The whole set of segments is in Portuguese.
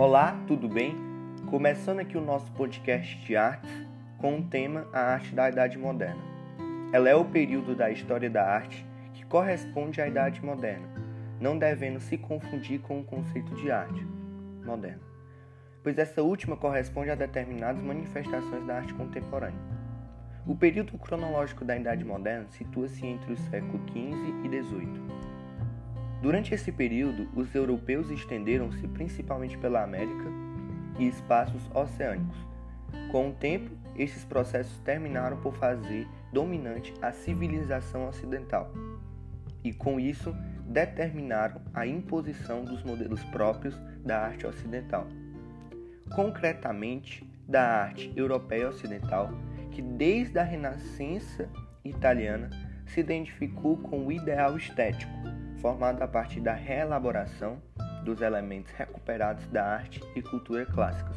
Olá, tudo bem? Começando aqui o nosso podcast de artes com o tema A Arte da Idade Moderna. Ela é o período da história da arte que corresponde à Idade Moderna, não devendo se confundir com o conceito de arte moderna, pois essa última corresponde a determinadas manifestações da arte contemporânea. O período cronológico da Idade Moderna situa-se entre o século XV e XVIII. Durante esse período, os europeus estenderam-se principalmente pela América e espaços oceânicos. Com o tempo, esses processos terminaram por fazer dominante a civilização ocidental e, com isso, determinaram a imposição dos modelos próprios da arte ocidental. Concretamente, da arte europeia ocidental, que desde a Renascença italiana se identificou com o ideal estético formado a partir da reelaboração dos elementos recuperados da arte e cultura clássicas,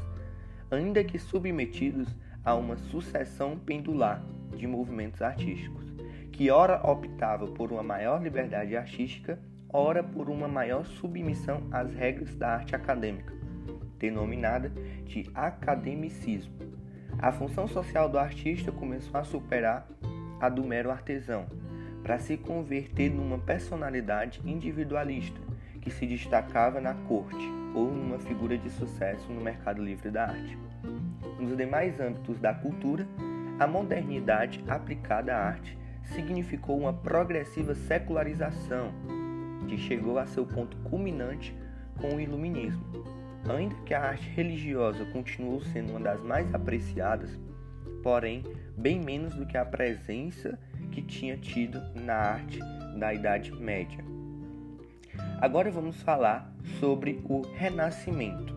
ainda que submetidos a uma sucessão pendular de movimentos artísticos, que ora optava por uma maior liberdade artística, ora por uma maior submissão às regras da arte acadêmica, denominada de academicismo. A função social do artista começou a superar a do mero artesão, para se converter numa personalidade individualista que se destacava na corte ou numa figura de sucesso no mercado livre da arte. Nos demais âmbitos da cultura, a modernidade aplicada à arte significou uma progressiva secularização que chegou a seu ponto culminante com o Iluminismo. Ainda que a arte religiosa continuou sendo uma das mais apreciadas, porém bem menos do que a presença que tinha tido na arte da Idade Média. Agora vamos falar sobre o Renascimento.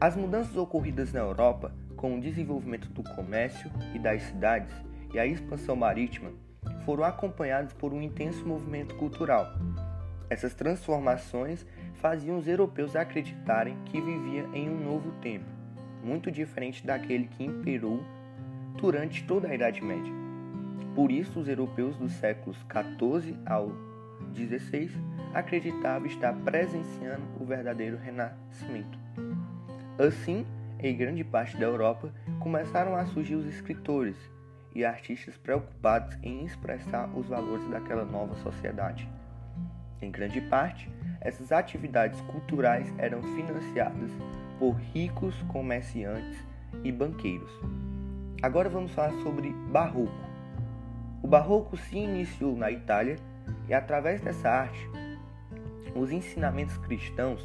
As mudanças ocorridas na Europa com o desenvolvimento do comércio e das cidades e a expansão marítima foram acompanhadas por um intenso movimento cultural. Essas transformações faziam os europeus acreditarem que vivia em um novo tempo, muito diferente daquele que imperou durante toda a Idade Média. Por isso, os europeus dos séculos XIV ao XVI acreditavam estar presenciando o verdadeiro renascimento. Assim, em grande parte da Europa, começaram a surgir os escritores e artistas preocupados em expressar os valores daquela nova sociedade. Em grande parte, essas atividades culturais eram financiadas por ricos comerciantes e banqueiros. Agora vamos falar sobre Barroco. Barroco se iniciou na Itália e, através dessa arte, os ensinamentos cristãos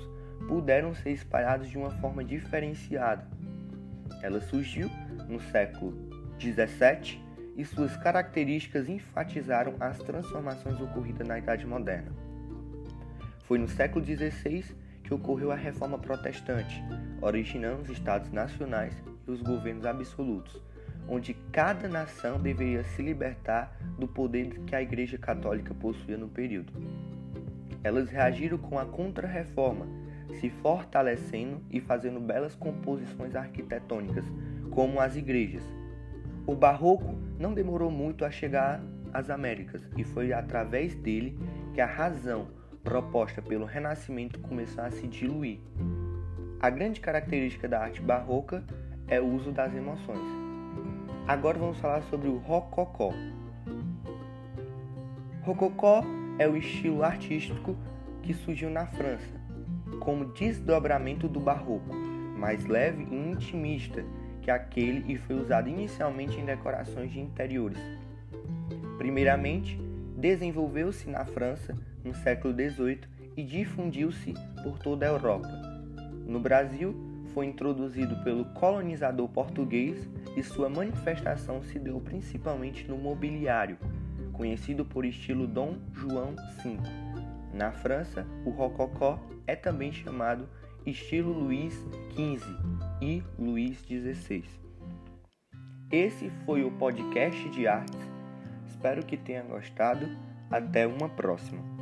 puderam ser espalhados de uma forma diferenciada. Ela surgiu no século XVII e suas características enfatizaram as transformações ocorridas na Idade Moderna. Foi no século XVI que ocorreu a Reforma Protestante, originando os Estados nacionais e os governos absolutos onde cada nação deveria se libertar do poder que a Igreja Católica possuía no período. Elas reagiram com a Contra-Reforma, se fortalecendo e fazendo belas composições arquitetônicas, como as igrejas. O Barroco não demorou muito a chegar às Américas e foi através dele que a razão proposta pelo Renascimento começou a se diluir. A grande característica da arte barroca é o uso das emoções. Agora vamos falar sobre o Rococó. Rococó é o estilo artístico que surgiu na França, como desdobramento do barroco, mais leve e intimista que aquele e foi usado inicialmente em decorações de interiores. Primeiramente, desenvolveu-se na França no século XVIII e difundiu-se por toda a Europa. No Brasil, foi introduzido pelo colonizador português e sua manifestação se deu principalmente no mobiliário, conhecido por estilo Dom João V. Na França, o rococó é também chamado estilo Luís XV e Luís XVI. Esse foi o podcast de artes. Espero que tenha gostado. Até uma próxima.